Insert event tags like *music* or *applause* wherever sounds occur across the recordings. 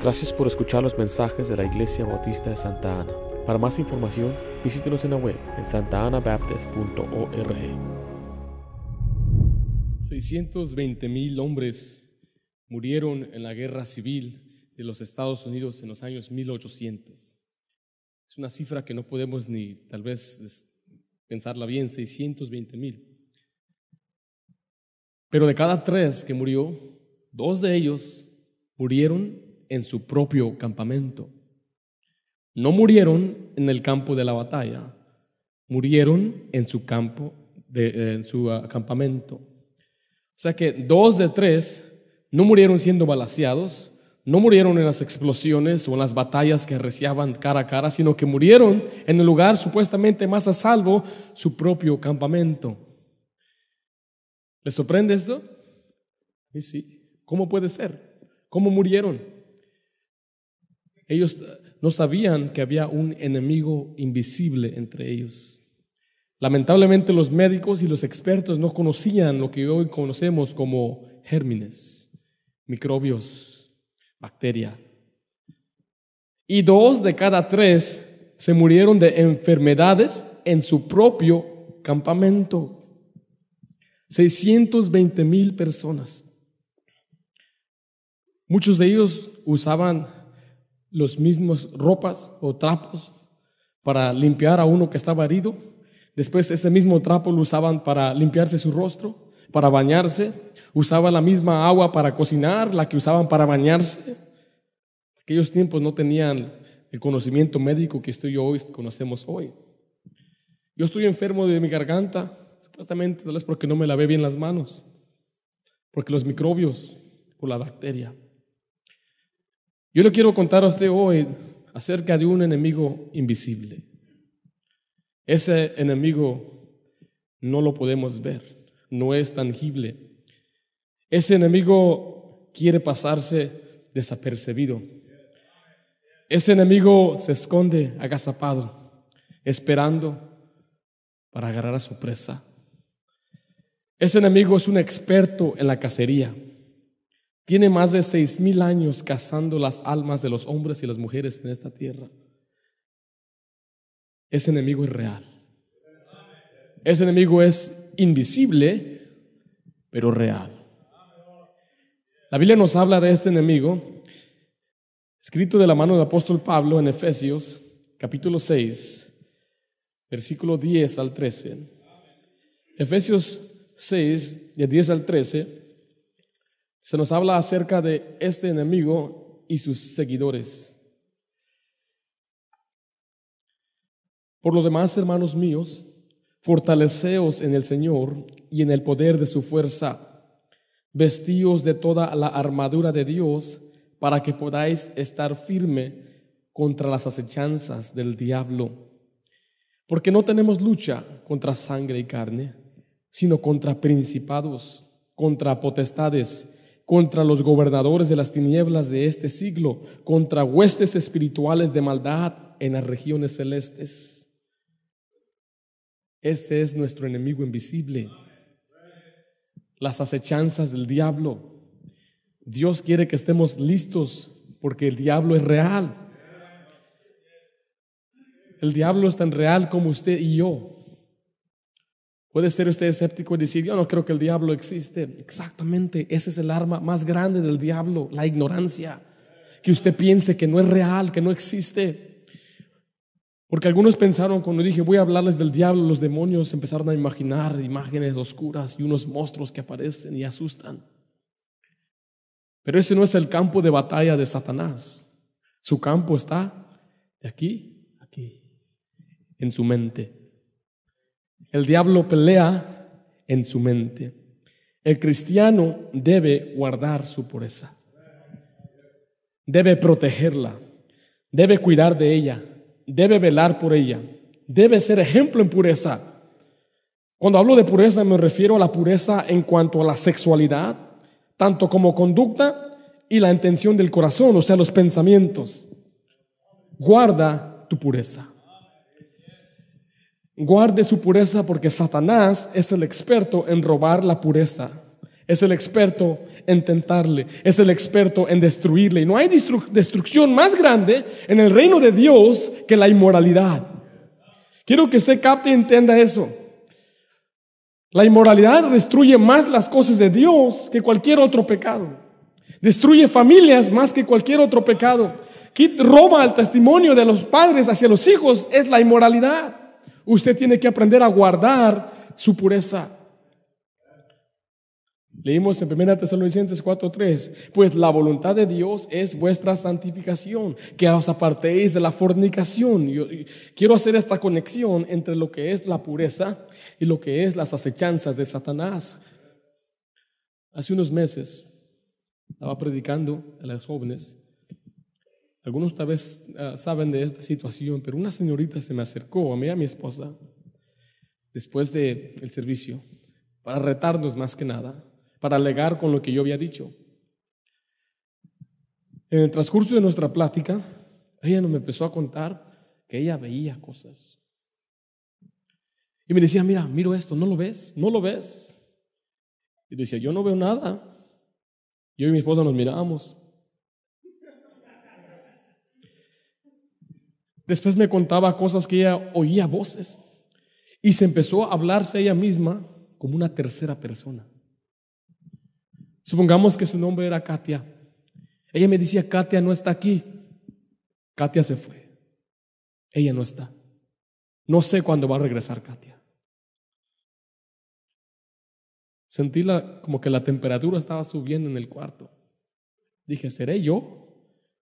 Gracias por escuchar los mensajes de la Iglesia Bautista de Santa Ana. Para más información, visítenos en la web en santaanabaptist.org. 620 mil hombres murieron en la guerra civil de los Estados Unidos en los años 1800. Es una cifra que no podemos ni tal vez pensarla bien, 620 mil. Pero de cada tres que murió, dos de ellos murieron en su propio campamento. No murieron en el campo de la batalla, murieron en su campo, de, en su uh, campamento. O sea que dos de tres no murieron siendo balaseados, no murieron en las explosiones o en las batallas que arreciaban cara a cara, sino que murieron en el lugar supuestamente más a salvo, su propio campamento. ¿Les sorprende esto? Y sí. ¿Cómo puede ser? ¿Cómo murieron? Ellos no sabían que había un enemigo invisible entre ellos. Lamentablemente los médicos y los expertos no conocían lo que hoy conocemos como gérmenes, microbios, bacteria. Y dos de cada tres se murieron de enfermedades en su propio campamento. 620 mil personas. Muchos de ellos usaban los mismos ropas o trapos para limpiar a uno que estaba herido. Después ese mismo trapo lo usaban para limpiarse su rostro, para bañarse. Usaban la misma agua para cocinar, la que usaban para bañarse. Aquellos tiempos no tenían el conocimiento médico que estoy hoy conocemos hoy. Yo estoy enfermo de mi garganta, supuestamente tal vez porque no me lavé bien las manos, porque los microbios o la bacteria. Yo le quiero contar a usted hoy acerca de un enemigo invisible. Ese enemigo no lo podemos ver, no es tangible. Ese enemigo quiere pasarse desapercibido. Ese enemigo se esconde agazapado, esperando para agarrar a su presa. Ese enemigo es un experto en la cacería. Tiene más de seis mil años cazando las almas de los hombres y las mujeres en esta tierra. Ese enemigo es real. Ese enemigo es invisible, pero real. La Biblia nos habla de este enemigo, escrito de la mano del apóstol Pablo en Efesios, capítulo 6, versículo 10 al 13. Efesios 6, de 10 al 13 se nos habla acerca de este enemigo y sus seguidores. Por lo demás, hermanos míos, fortaleceos en el Señor y en el poder de su fuerza, vestíos de toda la armadura de Dios para que podáis estar firme contra las acechanzas del diablo. Porque no tenemos lucha contra sangre y carne, sino contra principados, contra potestades contra los gobernadores de las tinieblas de este siglo, contra huestes espirituales de maldad en las regiones celestes. Ese es nuestro enemigo invisible. Las acechanzas del diablo. Dios quiere que estemos listos porque el diablo es real. El diablo es tan real como usted y yo. Puede ser usted escéptico y decir, yo no creo que el diablo existe. Exactamente, ese es el arma más grande del diablo, la ignorancia. Que usted piense que no es real, que no existe. Porque algunos pensaron cuando dije, voy a hablarles del diablo, los demonios empezaron a imaginar imágenes oscuras y unos monstruos que aparecen y asustan. Pero ese no es el campo de batalla de Satanás. Su campo está de aquí, aquí, en su mente. El diablo pelea en su mente. El cristiano debe guardar su pureza. Debe protegerla. Debe cuidar de ella. Debe velar por ella. Debe ser ejemplo en pureza. Cuando hablo de pureza me refiero a la pureza en cuanto a la sexualidad, tanto como conducta y la intención del corazón, o sea, los pensamientos. Guarda tu pureza. Guarde su pureza porque Satanás es el experto en robar la pureza, Es el experto en tentarle, es el experto en destruirle. Y no hay destrucción más grande en el reino de Dios que la inmoralidad. Quiero que usted capte y entienda eso. La inmoralidad destruye más las cosas de Dios que cualquier otro pecado. Destruye familias más que cualquier otro pecado. Roba el testimonio de los padres hacia los hijos es la inmoralidad. Usted tiene que aprender a guardar su pureza. Leímos en 1 Tesalonicenses 4:3, pues la voluntad de Dios es vuestra santificación, que os apartéis de la fornicación. Quiero hacer esta conexión entre lo que es la pureza y lo que es las acechanzas de Satanás. Hace unos meses estaba predicando a los jóvenes. Algunos tal vez ah, saben de esta situación, pero una señorita se me acercó a mí, a mi esposa, después del el servicio, para retarnos más que nada para alegar con lo que yo había dicho. En el transcurso de nuestra plática, ella nos empezó a contar que ella veía cosas. Y me decía, mira, miro esto, ¿no lo ves? ¿No lo ves? Y decía, yo no veo nada. Yo y mi esposa nos mirábamos. Después me contaba cosas que ella oía voces y se empezó a hablarse ella misma como una tercera persona. Supongamos que su nombre era Katia. Ella me decía, Katia no está aquí. Katia se fue. Ella no está. No sé cuándo va a regresar Katia. Sentí la, como que la temperatura estaba subiendo en el cuarto. Dije, ¿seré yo?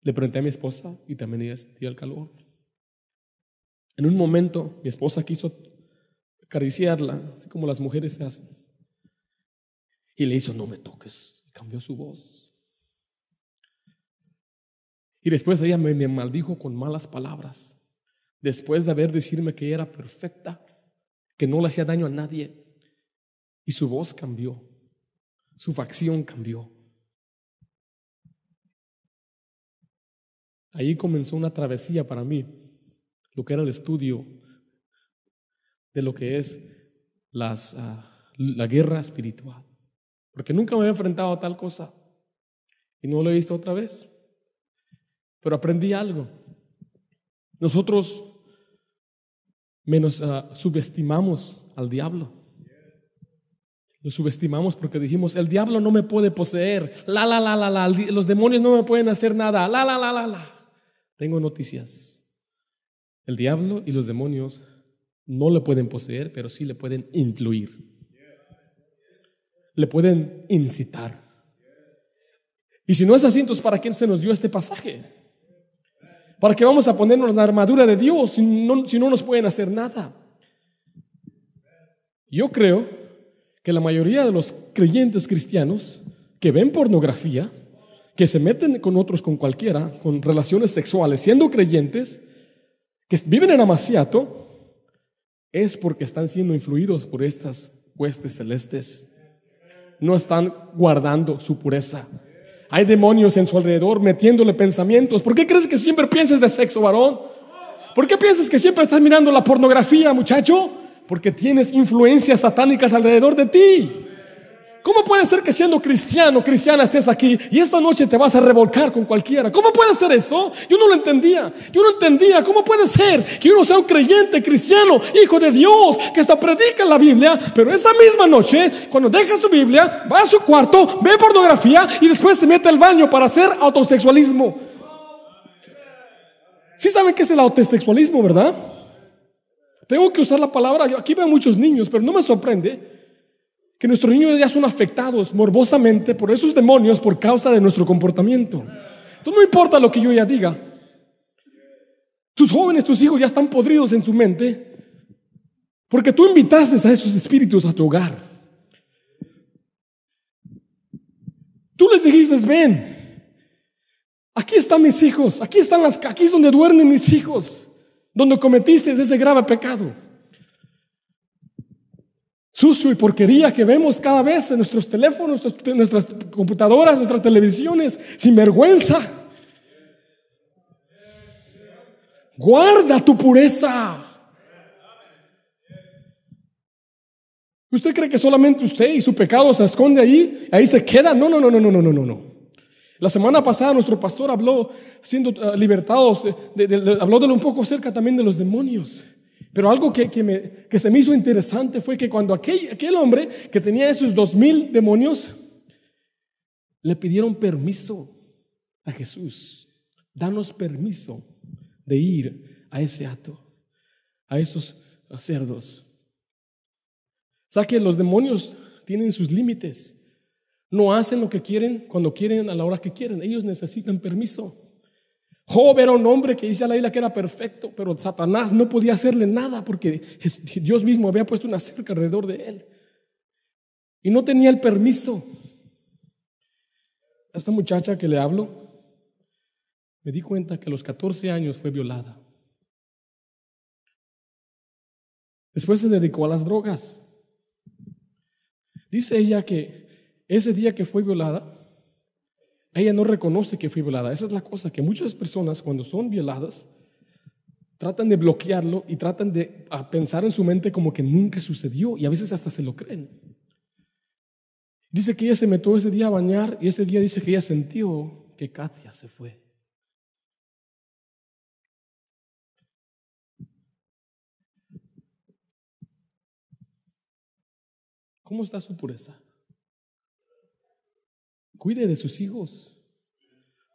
Le pregunté a mi esposa y también ella sentía el calor. En un momento mi esposa quiso acariciarla, así como las mujeres se hacen. Y le hizo, no me toques cambió su voz. Y después ella me, maldijo con malas palabras. Después de haber decirme que era perfecta, que no le hacía daño a nadie. Y su voz cambió. Su facción cambió. Ahí comenzó una travesía para mí, lo que era el estudio de lo que es ah, la guerra espiritual. Porque nunca me había enfrentado a tal cosa. Y no lo he visto otra vez. Pero aprendí algo. Nosotros menos ah, subestimamos al diablo. Lo subestimamos porque dijimos, el diablo no me puede poseer. La, la, la, la, la. Los demonios no me pueden hacer nada. La, la, la, la, la. Tengo noticias. El diablo y los demonios no le pueden poseer, pero sí le pueden influir le pueden incitar. Y si no es así, entonces ¿para quién se nos dio este pasaje? ¿Para qué vamos a ponernos la armadura de Dios si no, si no nos pueden hacer nada? Yo creo que la mayoría de los creyentes cristianos que ven pornografía, que se meten con otros, con cualquiera, con relaciones sexuales, siendo creyentes, que viven en Amaciato, es porque están siendo influidos por estas huestes celestes no están guardando su pureza. Hay demonios en su alrededor metiéndole pensamientos. ¿Por qué crees que siempre piensas de sexo, varón? ¿Por qué piensas que siempre estás mirando la pornografía, muchacho? Porque tienes influencias satánicas alrededor de ti. ¿Cómo puede ser que siendo cristiano, cristiana estés aquí y esta noche te vas a revolcar con cualquiera? ¿Cómo puede ser eso? Yo no lo entendía. Yo no entendía. ¿Cómo puede ser que uno sea un creyente cristiano, hijo de Dios, que hasta predica la Biblia, pero esa misma noche, cuando deja su Biblia, va a su cuarto, ve pornografía y después se mete al baño para hacer autosexualismo? Sí saben qué es el autosexualismo, ¿verdad? Tengo que usar la palabra. Aquí veo muchos niños, pero no me sorprende que nuestros niños ya son afectados morbosamente por esos demonios por causa de nuestro comportamiento. Entonces no importa lo que yo ya diga. Tus jóvenes, tus hijos ya están podridos en su mente porque tú invitaste a esos espíritus a tu hogar. Tú les dijiste, ven, aquí están mis hijos, aquí están las, aquí es donde duermen mis hijos, donde cometiste ese grave pecado sucio y porquería que vemos cada vez en nuestros teléfonos, nuestras computadoras, nuestras televisiones, sin vergüenza. Guarda tu pureza. ¿Usted cree que solamente usted y su pecado se esconde ahí? Ahí se queda. No, no, no, no, no, no, no, no. La semana pasada nuestro pastor habló, siendo eh, libertados, eh, de, habló de un poco acerca también de los demonios. Pero algo que, que, me, que se me hizo interesante fue que cuando aquel, aquel hombre que tenía esos dos mil demonios, le pidieron permiso a Jesús. Danos permiso de ir a ese acto, a esos cerdos. O sea que los demonios tienen sus límites. No hacen lo que quieren cuando quieren a la hora que quieren. Ellos necesitan permiso. Job era un hombre que dice la isla que era perfecto, pero Satanás no podía hacerle nada porque Dios mismo había puesto una cerca alrededor de él. Y no tenía el permiso. Esta muchacha que le hablo, me di cuenta que a los 14 años fue violada. Después se dedicó a las drogas. Dice ella que ese día que fue violada, ella no reconoce que fue violada. Esa es la cosa, que muchas personas cuando son violadas tratan de bloquearlo y tratan de pensar en su mente como que nunca sucedió y a veces hasta se lo creen. Dice que ella se metió ese día a bañar y ese día dice que ella sintió que Katia se fue. ¿Cómo está su pureza? Cuide de sus hijos.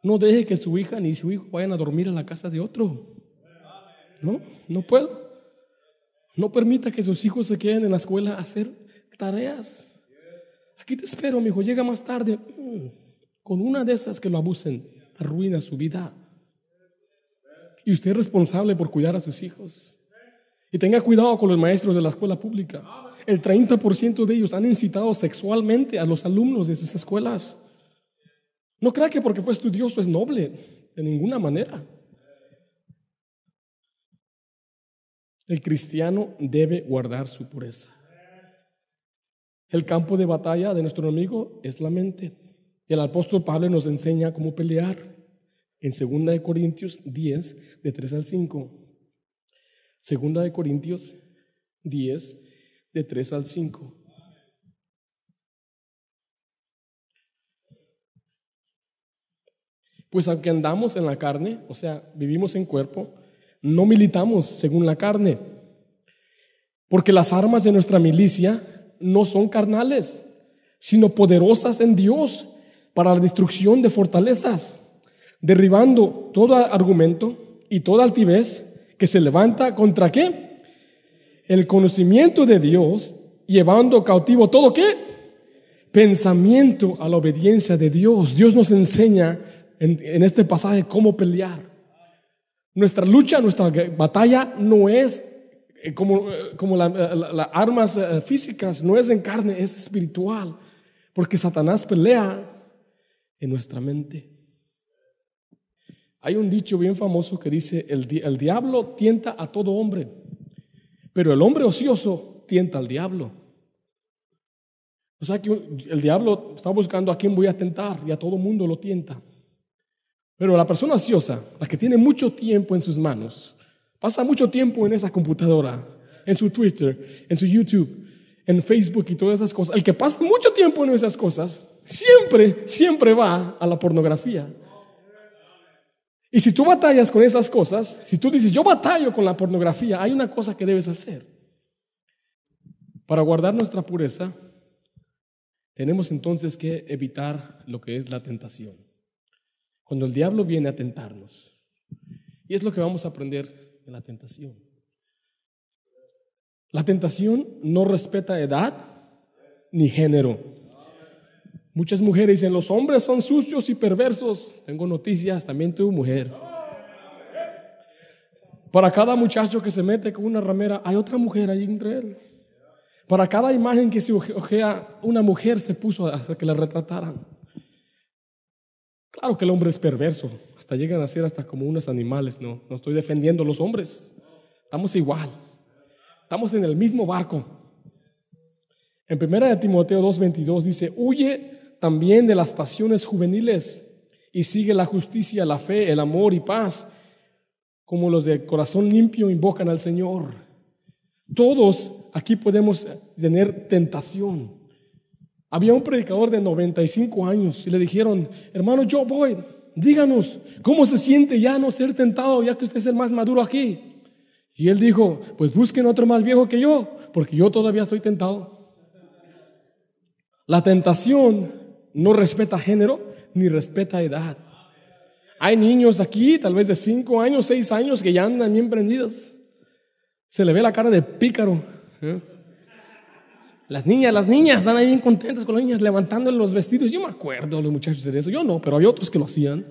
No deje que su hija ni su hijo vayan a dormir en la casa de otro. No, no puedo. No permita que sus hijos se queden en la escuela a hacer tareas. Aquí te espero, mi hijo. Llega más tarde. Mm, con una de esas que lo abusen, arruina su vida. Y usted es responsable por cuidar a sus hijos. Y tenga cuidado con los maestros de la escuela pública. El 30% de ellos han incitado sexualmente a los alumnos de sus escuelas. No crea que porque fue estudioso es noble, de ninguna manera. El cristiano debe guardar su pureza. El campo de batalla de nuestro enemigo es la mente. El apóstol Pablo nos enseña cómo pelear en 2 Corintios 10, de 3 al 5. 2 Corintios 10, de 3 al 5. Pues aunque andamos en la carne, o sea, vivimos en cuerpo, no militamos según la carne. Porque las armas de nuestra milicia no son carnales, sino poderosas en Dios para la destrucción de fortalezas, derribando todo argumento y toda altivez que se levanta contra qué? El conocimiento de Dios, llevando cautivo todo qué? Pensamiento a la obediencia de Dios. Dios nos enseña en, este pasaje cómo pelear. Nuestra lucha, nuestra batalla no es eh, como, eh, como las la, armas eh, físicas, no es en carne, es espiritual, porque Satanás pelea en nuestra mente. Hay un dicho bien famoso que dice, el, el diablo tienta a todo hombre, pero el hombre ocioso tienta al diablo. O sea que el diablo está buscando a quién voy a tentar y a todo mundo lo tienta. Pero la persona ociosa, la que tiene mucho tiempo en sus manos, pasa mucho tiempo en esa computadora, en su Twitter, en su YouTube, en Facebook y todas esas cosas. El que pasa mucho tiempo en esas cosas, siempre, siempre va a la pornografía. Y si tú batallas con esas cosas, si tú dices, yo batallo con la pornografía, hay una cosa que debes hacer. Para guardar nuestra pureza, tenemos entonces que evitar lo que es la tentación cuando el diablo viene a tentarnos. Y es lo que vamos a aprender en la tentación. La tentación no respeta edad ni género. Muchas mujeres dicen, los hombres son sucios y perversos. Tengo noticias, también tu mujer. Para cada muchacho que se mete con una ramera, hay otra mujer ahí entre él. Para cada imagen que se ojea, una mujer se puso hasta que la retrataran. Claro que el hombre es perverso, hasta llegan a ser hasta como unos animales, no, no estoy defendiendo a los hombres, estamos igual, estamos en el mismo barco. En 1 Timoteo 2:22 dice, huye también de las pasiones juveniles y sigue la justicia, la fe, el amor y paz, como los de corazón limpio invocan al Señor. Todos aquí podemos tener tentación. Había un predicador de 95 años y le dijeron, hermano Joe Boyd, díganos, ¿cómo se siente ya no ser tentado ya que usted es el más maduro aquí? Y él dijo, pues busquen otro más viejo que yo, porque yo todavía soy tentado. La tentación no respeta género ni respeta edad. Hay niños aquí, tal vez de 5 años, 6 años, que ya andan bien prendidos. Se le ve la cara de pícaro. ¿eh? Las niñas, las niñas están ahí bien contentas con las niñas levantando los vestidos. Yo me acuerdo los muchachos de eso. Yo no, pero había otros que lo hacían.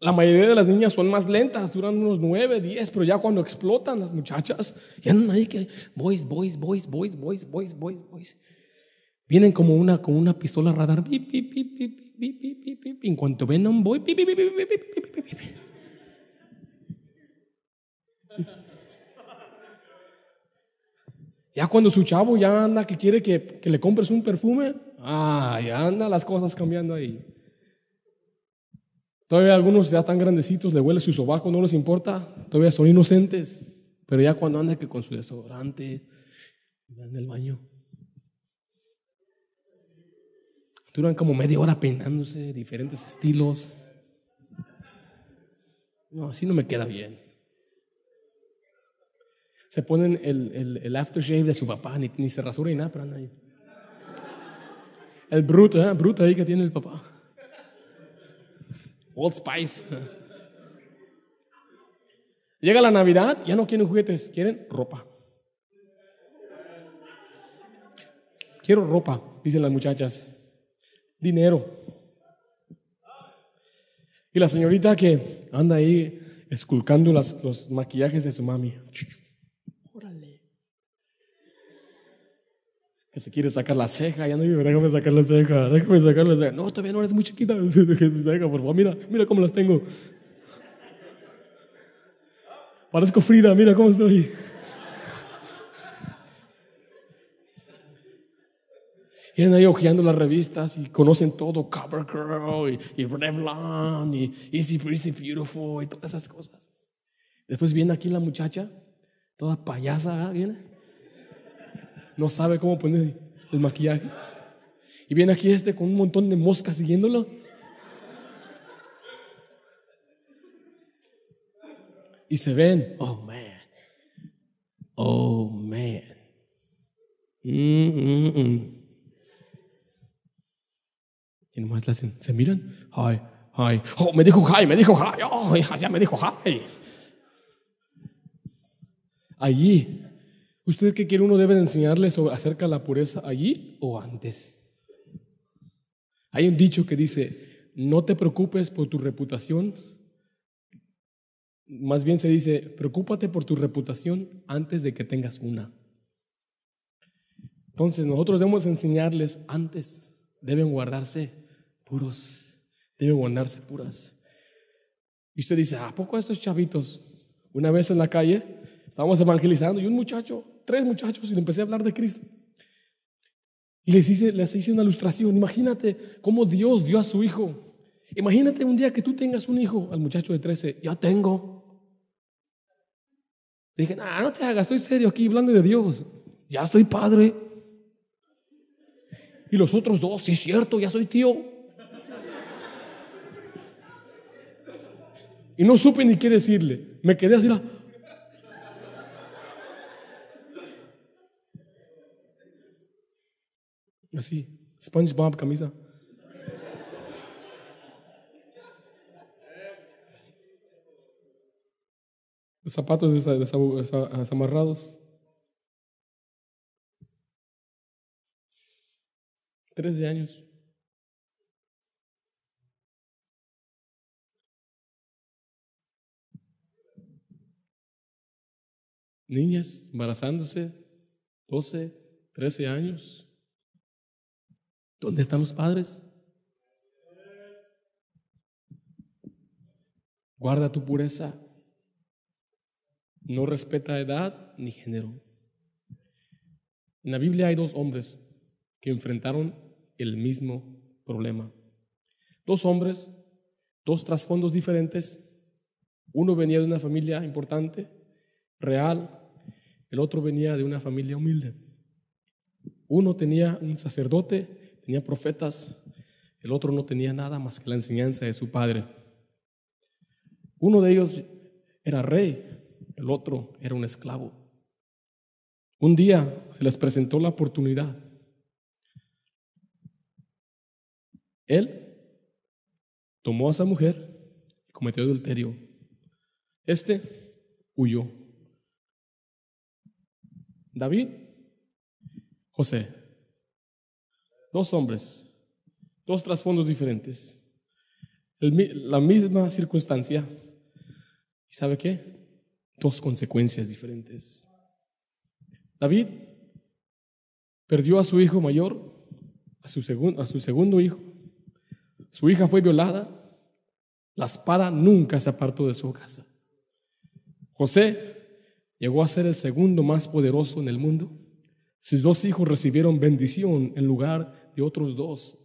La mayoría de las niñas son más lentas, duran unos 9, 10, pero ya cuando explotan las muchachas, ya andan ahí que boys, boys, boys, boys, boys, boys, boys, boys. Vienen como una, como una pistola radar. En cuanto ven a un boy, Ya cuando su chavo ya anda que quiere que, le compres un perfume, ah, ya anda las cosas cambiando ahí. Todavía algunos ya están grandecitos, le huele su sobaco, no les importa, todavía son inocentes, pero ya cuando anda que con su desodorante, en el baño. Duran como media hora peinándose, diferentes estilos. No, así no me queda bien se ponen el, el, aftershave de su papá, ni, ni se rasura ni nada, pero. El bruto, ¿eh? bruto ahí que tiene el papá. Old Spice. Llega la Navidad, ya no quieren juguetes, quieren ropa. Quiero ropa, dicen las muchachas. Dinero. Y la señorita que anda ahí esculcando las, los maquillajes de su mami. Se quiere sacar la ceja, ya no, déjame sacar la ceja, déjame sacar la ceja. No, todavía no eres muy chiquita, *laughs* déjame mi ceja, por favor, mira, mira cómo las tengo. Parezco Frida, mira cómo estoy. Y andan ahí hojeando las revistas y conocen todo, CoverGirl y, y Revlon y Easy Breezy Beautiful y todas esas cosas. Después viene aquí la muchacha, toda payasa, ¿ah? viene no sabe cómo poner el maquillaje. Y viene aquí este con un montón de moscas siguiéndolo. Y se ven, oh man, oh man. Mm, mm, mm. Y nomás le hacen, se miran, hi, hi, oh, me dijo hi, me dijo hi, oh, ya me dijo hi. Allí ¿Usted qué quiere? ¿Uno debe de enseñarle acerca de la pureza allí o antes? Hay un dicho que dice, no te preocupes por tu reputación. Más bien se dice, preocúpate por tu reputación antes de que tengas una. Entonces nosotros debemos enseñarles antes, deben guardarse puros, deben guardarse puras. Y usted dice, ¿a poco estos chavitos? Una vez en la calle, estábamos evangelizando y un muchacho tres muchachos y le empecé a hablar de Cristo. Y les hice, les hice una ilustración. Imagínate cómo Dios dio a su hijo. Imagínate un día que tú tengas un hijo, al muchacho de 13, ya tengo. Le dije, ah, no te hagas, estoy serio aquí hablando de Dios. Ya soy padre. Y los otros dos, sí es cierto, ya soy tío. Y no supe ni qué decirle. Me quedé así, Así, SpongeBob camisa. Zapatos desamarrados. Trece años. Niñas embarazándose, 12, 13 años. ¿Dónde están los padres? Guarda tu pureza. No respeta edad ni género. En la Biblia hay dos hombres que enfrentaron el mismo problema. Dos hombres, dos trasfondos diferentes, Uno venía de una familia importante, real, el otro venía de una familia humilde. Uno tenía un sacerdote, tenía profetas, el otro no tenía nada más que la enseñanza de su padre. Uno de ellos era rey, el otro era un esclavo. Un día se les presentó la oportunidad. Él tomó a esa mujer y cometió adulterio. Este huyó. David, José, dos hombres, dos trasfondos diferentes, la misma circunstancia. ¿Y sabe qué? Dos consecuencias diferentes. David perdió a su hijo mayor, a su, a su segundo hijo. Su hija fue violada. La espada nunca se apartó de su casa. José llegó a ser el segundo más poderoso en el mundo. Sus dos hijos recibieron bendición en lugar de otros dos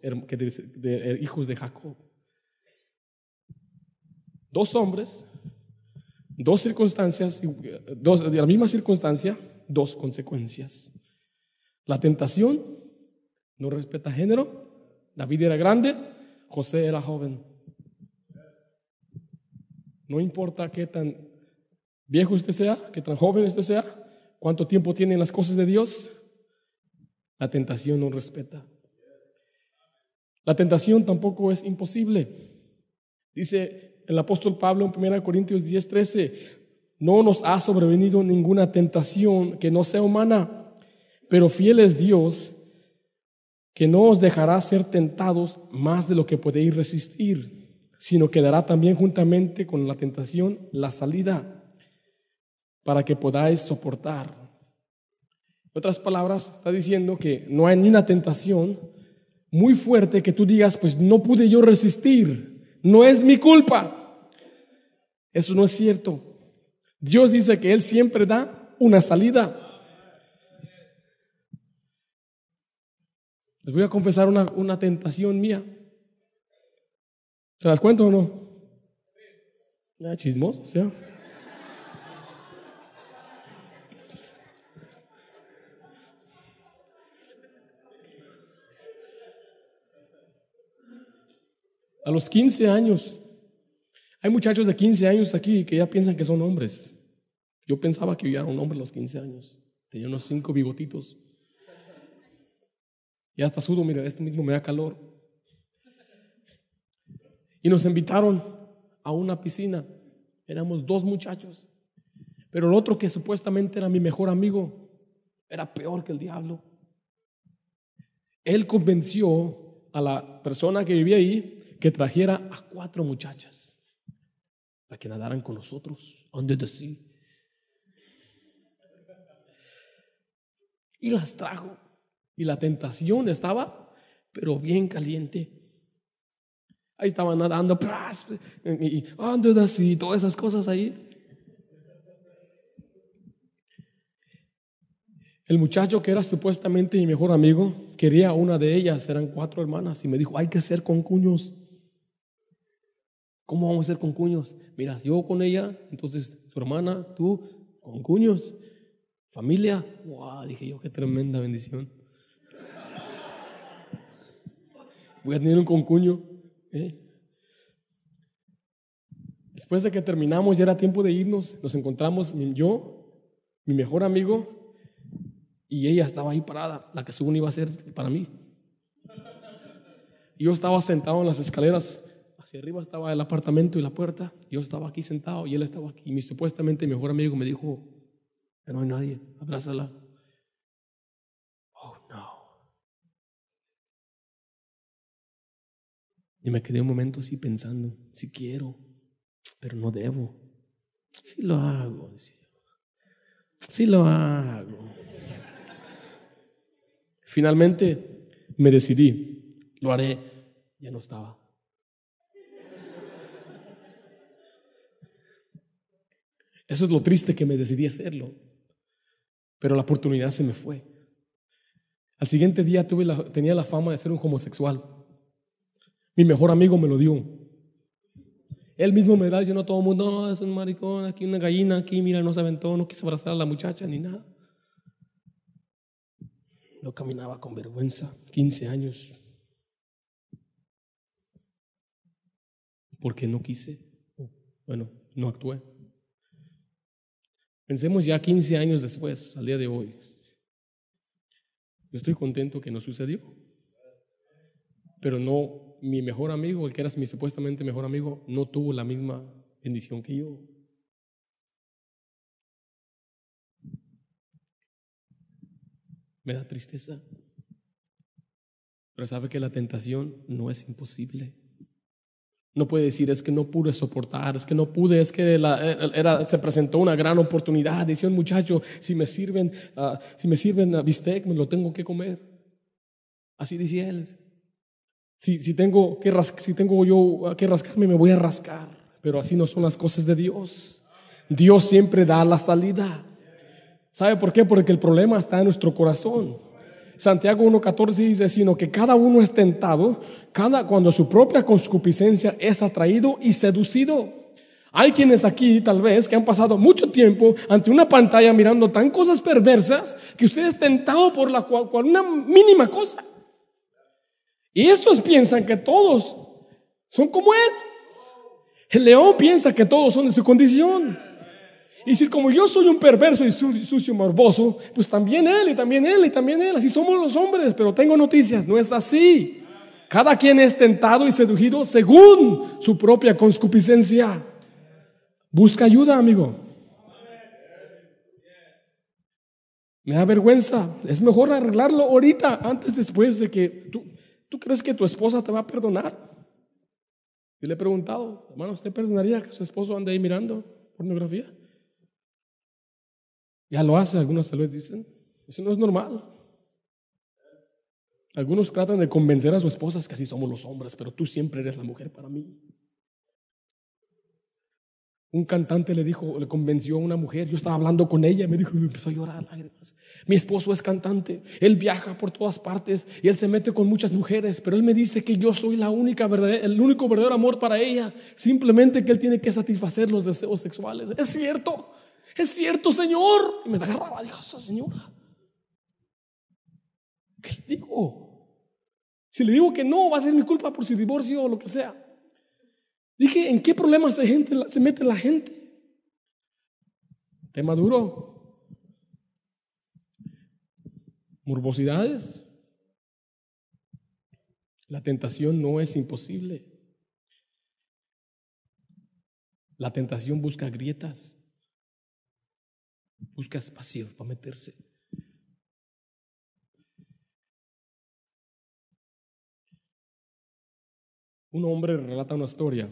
hijos de Jacob. Dos hombres, dos circunstancias, dos, de la misma circunstancia, dos consecuencias. La tentación no respeta género. David era grande, José era joven. No importa qué tan viejo usted sea, qué tan joven usted sea, cuánto tiempo tiene en las cosas de Dios, la tentación no respeta. La tentación tampoco es imposible. Dice el apóstol Pablo en 1 Corintios 10, 13, no nos ha sobrevenido ninguna tentación que no sea humana, pero fiel es Dios que no os dejará ser tentados más de lo que podéis resistir, sino que dará también juntamente con la tentación la salida para que podáis soportar. En otras palabras, está diciendo que no hay ni una tentación muy fuerte que tú digas, pues no pude yo resistir, no es mi culpa. Eso no es cierto. Dios dice que Él siempre da una salida. Les voy a confesar una, tentación mía. ¿Se las cuento o no? Ah, chismoso, ¿sí? A los 15 años, hay muchachos de 15 años aquí que ya piensan que son hombres. Yo pensaba que yo era un hombre a los 15 años. Tenía unos cinco bigotitos. Y hasta sudo, mira, este mismo me da calor. Y nos invitaron a una piscina. Éramos dos muchachos. Pero el otro que supuestamente era mi mejor amigo era peor que el diablo. Él convenció a la persona que vivía ahí que trajera a cuatro muchachas para que nadaran con nosotros under the sea. y las trajo. Y la tentación estaba, pero bien caliente. Ahí estaban nadando, y así, todas esas cosas ahí. El muchacho que era supuestamente mi mejor amigo quería una de ellas, eran cuatro hermanas, y me dijo, hay que ser con cuños. ¿Cómo vamos a ser con cuños? Mira, yo con ella, entonces su hermana, tú, con cuños. Familia, wow, dije yo, qué tremenda bendición. Voy a tener un concuño. ¿eh? Después de que terminamos, ya era tiempo de irnos, nos encontramos yo, mi mejor amigo, y ella estaba ahí parada, la que según iba a ser para mí. Yo estaba sentado en las escaleras, arriba estaba el apartamento y la puerta, yo estaba aquí sentado y él estaba aquí. Y mi supuestamente mejor amigo me dijo, no hay nadie, abrázala. Oh, no. Y me quedé un momento así pensando, si quiero, pero no debo. Si lo hago, si lo hago. Finalmente me decidí, lo haré, ya no estaba. Eso es lo triste que me decidí hacerlo pero la oportunidad se me fue. Al siguiente día tuve la, tenía la fama de ser un homosexual. Mi mejor amigo me lo dio. Él mismo me da diciendo a todo el mundo, no, es un maricón, aquí una gallina, aquí, mira, no se aventó, no quiso abrazar a la muchacha ni nada. Yo caminaba con vergüenza, 15 años. Porque no quise. Bueno, no actué. Pensemos ya 15 años después, al día de hoy. Yo estoy contento que no sucedió. Pero no, mi mejor amigo, el que era mi supuestamente mejor amigo, no tuvo la misma bendición que yo. Me da tristeza. Pero sabe que la tentación no es imposible. No puede decir, es que no pude soportar, es que no pude, es que era, se presentó una gran oportunidad. Dice un muchacho, si me sirven, uh, si me sirven a bistec, me lo tengo que comer. Así decía él. Si, si, tengo que si tengo yo que rascarme, me voy a rascar. Pero así no son las cosas de Dios. Dios siempre da la salida. ¿Sabe por qué? Porque el problema está en nuestro corazón. Santiago 1.14 dice, sino que cada uno es tentado cada, cuando su propia concupiscencia es atraído y seducido. Hay quienes aquí tal vez que han pasado mucho tiempo ante una pantalla mirando tan cosas perversas que usted es tentado por la cual, una mínima cosa. Y estos piensan que todos son como él. El león piensa que todos son de su condición. Y si como yo soy un perverso y sucio, morboso, pues también él y también él y también él. Así somos los hombres, pero tengo noticias, no es así. Cada quien es tentado y seducido según su propia concupiscencia. Busca ayuda, amigo. Me da vergüenza. Es mejor arreglarlo ahorita, antes, después de que tú, tú crees que tu esposa te va a perdonar. Y le he preguntado, hermano, ¿usted perdonaría que su esposo ande ahí mirando pornografía? Ya lo hace, algunos tal vez dicen. Eso no es normal. Algunos tratan de convencer a sus esposas que así somos los hombres, pero tú siempre eres la mujer para mí. Un cantante le dijo, le convenció a una mujer, yo estaba hablando con ella, me dijo, me empezó a llorar lágrimas. Mi esposo es cantante, él viaja por todas partes y él se mete con muchas mujeres, pero él me dice que yo soy la única el único verdadero amor para ella, simplemente que él tiene que satisfacer los deseos sexuales. Es cierto, es cierto, Señor. Y me agarraba, dijo, señora. ¿Qué le digo? Si le digo que no, va a ser mi culpa por su divorcio o lo que sea. Dije, ¿en qué problemas se, gente, se mete la gente? Tema duro. Morbosidades. La tentación no es imposible. La tentación busca grietas busca espacio para meterse. Un hombre relata una historia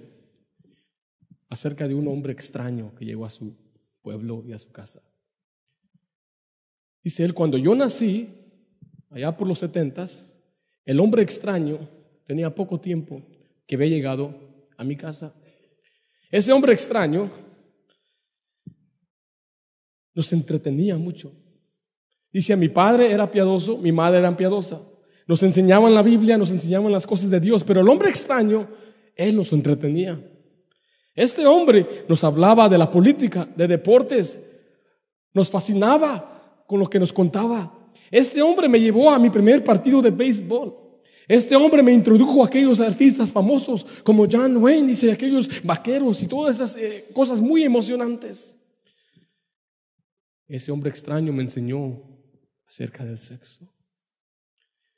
acerca de un hombre extraño que llegó a su pueblo y a su casa. Dice él, cuando yo nací, allá por los setentas, el hombre extraño tenía poco tiempo que había llegado a mi casa. Ese hombre extraño nos entretenía mucho. Dice, mi padre era piadoso, mi madre era piadosa. Nos enseñaban la Biblia, nos enseñaban las cosas de Dios, pero el hombre extraño, él nos entretenía. Este hombre nos hablaba de la política, de deportes, nos fascinaba con lo que nos contaba. Este hombre me llevó a mi primer partido de béisbol. Este hombre me introdujo a aquellos artistas famosos como John Wayne, dice, aquellos vaqueros y todas esas eh, cosas muy emocionantes. Ese hombre extraño me enseñó acerca del sexo.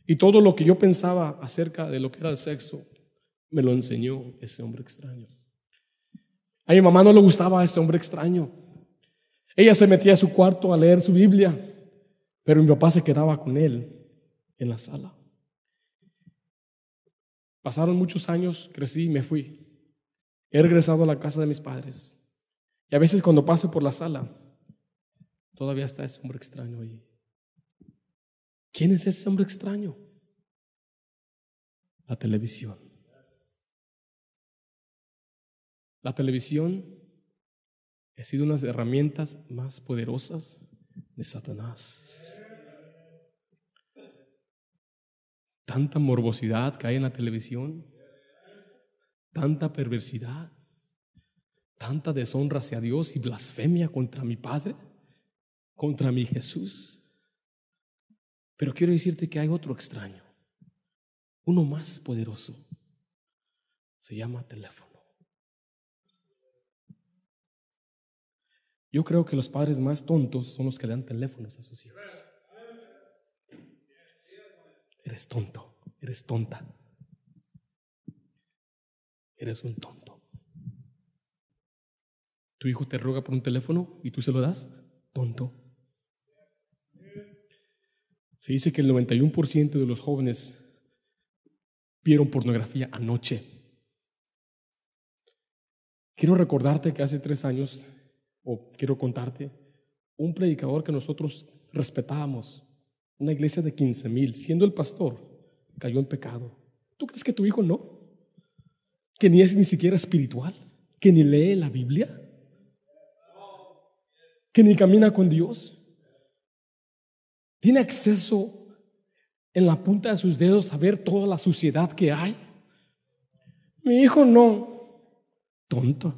Y todo lo que yo pensaba acerca de lo que era el sexo, me lo enseñó ese hombre extraño. A mi mamá no le gustaba ese hombre extraño. Ella se metía a su cuarto a leer su Biblia, pero mi papá se quedaba con él en la sala. Pasaron muchos años, crecí y me fui. He regresado a la casa de mis padres. Y a veces cuando paso por la sala, Todavía está ese hombre extraño ahí. ¿Quién es ese hombre extraño? La televisión. La televisión ha sido una de las herramientas más poderosas de Satanás. Tanta morbosidad que hay en la televisión, tanta perversidad. tanta deshonra hacia Dios y blasfemia contra mi Padre, contra mi Jesús. Pero quiero decirte que hay otro extraño, uno más poderoso. Se llama teléfono. Yo creo que los padres más tontos son los que le dan teléfonos a sus hijos. Eres tonto, eres tonta. Eres un tonto. Tu hijo te roga por un teléfono y tú se lo das. Tonto. Se dice que el 91% de los jóvenes vieron pornografía anoche. Quiero recordarte que hace tres años, o quiero contarte, un predicador que nosotros respetábamos, una iglesia de 15 mil, siendo el pastor, cayó en pecado. ¿Tú crees que tu hijo no? Que ni es ni siquiera espiritual, que ni lee la Biblia, que ni camina con Dios. Tiene acceso en la punta de sus dedos a ver toda la suciedad que hay. Mi hijo no, tonto.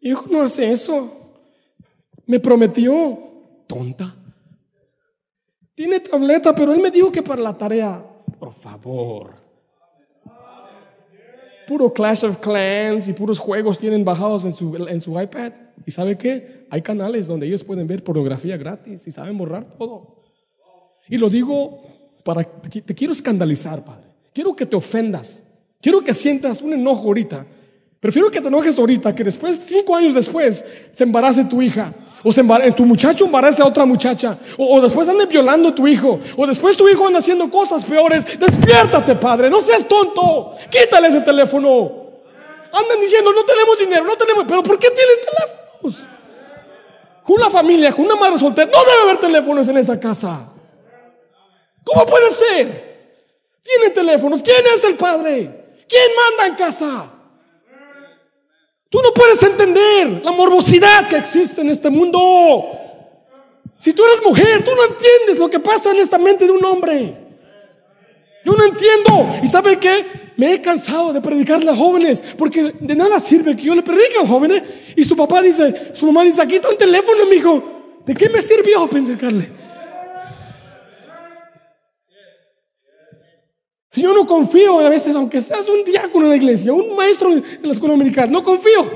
Mi hijo no hace eso. Me prometió, tonta. Tiene tableta, pero él me dijo que para la tarea, por favor. Puro Clash of Clans y puros juegos tienen bajados en su, en su iPad. ¿Y sabe qué? Hay canales donde ellos pueden ver pornografía gratis y saben borrar todo. Y lo digo para te quiero escandalizar, Padre. Quiero que te ofendas. Quiero que sientas un enojo ahorita. Prefiero que te enojes ahorita que después, cinco años después, se embarace tu hija. O se tu muchacho embarace a otra muchacha. O, o, después ande violando a tu hijo. O después tu hijo anda haciendo cosas peores. Despiértate, padre. No seas tonto. Quítale ese teléfono. Andan diciendo, no tenemos dinero, no tenemos. Pero ¿por qué tienen teléfonos? Una familia con una madre soltera. No debe haber teléfonos en esa casa. ¿Cómo puede ser? Tienen teléfonos. ¿Quién es el padre? ¿Quién manda en casa? Tú no puedes entender la morbosidad que existe en este mundo. Si tú eres mujer, tú no entiendes lo que pasa en esta mente de un hombre. Yo no entiendo. ¿Y sabe qué? Me he cansado de predicarle a jóvenes porque de nada sirve que yo le predique a jóvenes y su papá dice, su mamá dice, aquí está un teléfono, mi hijo. ¿De qué me sirvió predicarle? Si yo no confío a veces, aunque seas un diácono en la iglesia, un maestro en la escuela dominical, no confío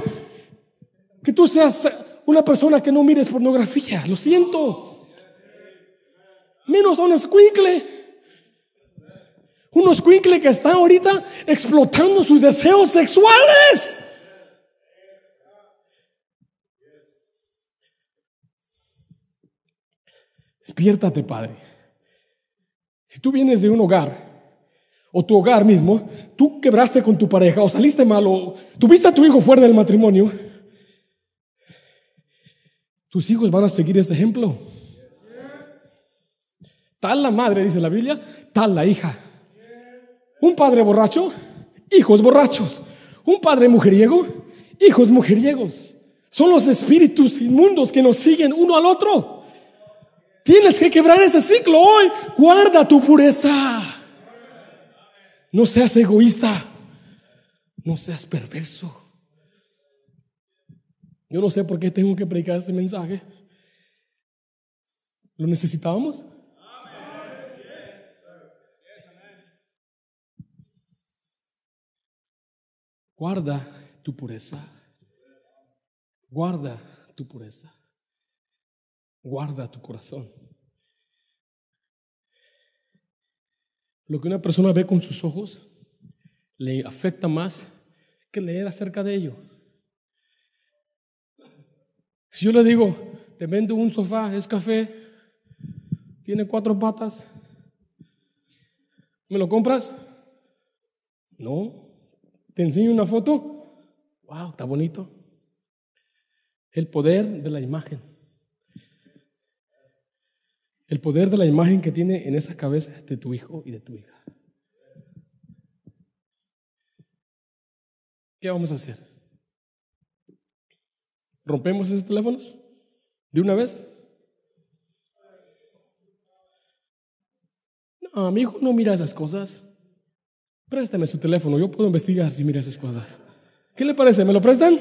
que tú seas una persona que no mires pornografía. Lo siento. Menos a un escuincle. Un escuincle que está ahorita explotando sus deseos sexuales. Despiértate, Padre. Si tú vienes de un hogar o tu hogar mismo, tú quebraste con tu pareja o saliste mal o tuviste a tu hijo fuera del matrimonio, tus hijos van a seguir ese ejemplo. Tal la madre, dice la Biblia, tal la hija. Un padre borracho, hijos borrachos. Un padre mujeriego, hijos mujeriegos. Son los espíritus inmundos que nos siguen uno al otro. Tienes que quebrar ese ciclo hoy. Guarda tu pureza. No seas egoísta. No seas perverso. Yo no sé por qué tengo que predicar este mensaje. ¿Lo necesitábamos? Guarda tu pureza. Guarda tu pureza. Guarda tu corazón. Lo que una persona ve con sus ojos le afecta más que leer acerca de ello. Si yo le digo, te vendo un sofá, es café, tiene cuatro patas, ¿me lo compras? No. ¿Te enseño una foto? Wow, está bonito. El poder de la imagen. El poder de la imagen que tiene en esa cabeza de tu hijo y de tu hija. ¿Qué vamos a hacer? ¿Rompemos esos teléfonos? ¿De una vez? No, mi hijo no mira esas cosas. Préstame su teléfono, yo puedo investigar si mira esas cosas. ¿Qué le parece? ¿Me lo prestan?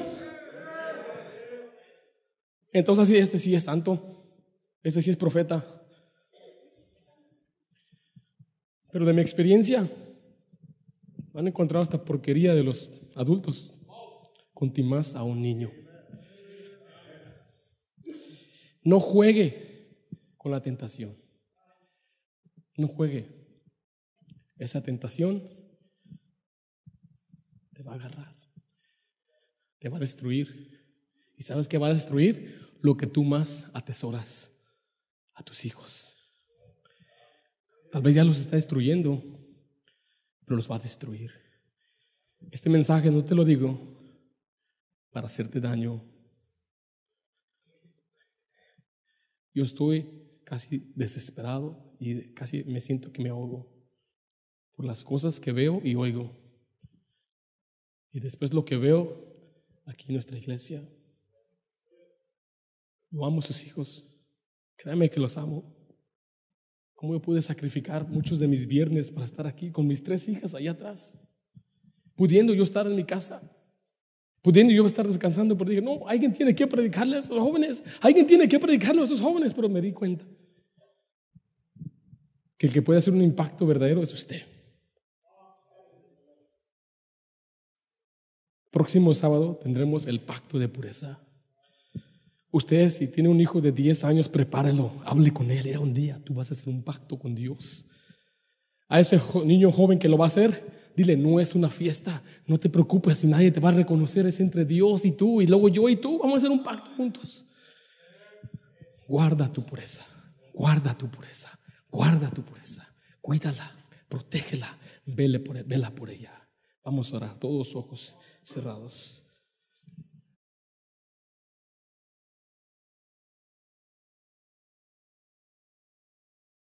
Entonces, sí, este sí es santo. Este sí es profeta. Pero de mi experiencia, han encontrado esta porquería de los adultos, con a un niño. No juegue con la tentación. No juegue. Esa tentación te va a agarrar. Te va a destruir. ¿Y sabes qué va a destruir? Lo que tú más atesoras a tus hijos. Tal vez ya los está destruyendo, pero los va a destruir. Este mensaje no te lo digo para hacerte daño. Yo estoy casi desesperado y casi me siento que me ahogo por las cosas que veo y oigo. Y después lo que veo aquí en nuestra iglesia. Yo amo a sus hijos. Créame que los amo. ¿Cómo yo pude sacrificar muchos de mis viernes para estar aquí con mis tres hijas allá atrás? Pudiendo yo estar en mi casa. Pudiendo yo estar descansando, pero dije, no, alguien tiene que predicarle a esos jóvenes. Alguien tiene que predicarle a esos jóvenes, pero me di cuenta que el que puede hacer un impacto verdadero es usted. Próximo sábado tendremos el pacto de pureza. Usted, si tiene un hijo de 10 años, prepárelo, hable con él. Era un día, tú vas a hacer un pacto con Dios. A ese niño joven que lo va a hacer, dile, no es una fiesta, no te preocupes si nadie te va a reconocer, es entre Dios y tú, y luego yo y tú, vamos a hacer un pacto juntos. Guarda tu pureza, guarda tu pureza, guarda tu pureza, cuídala, protégela, vele por, vela por ella. Vamos a orar, todos ojos cerrados.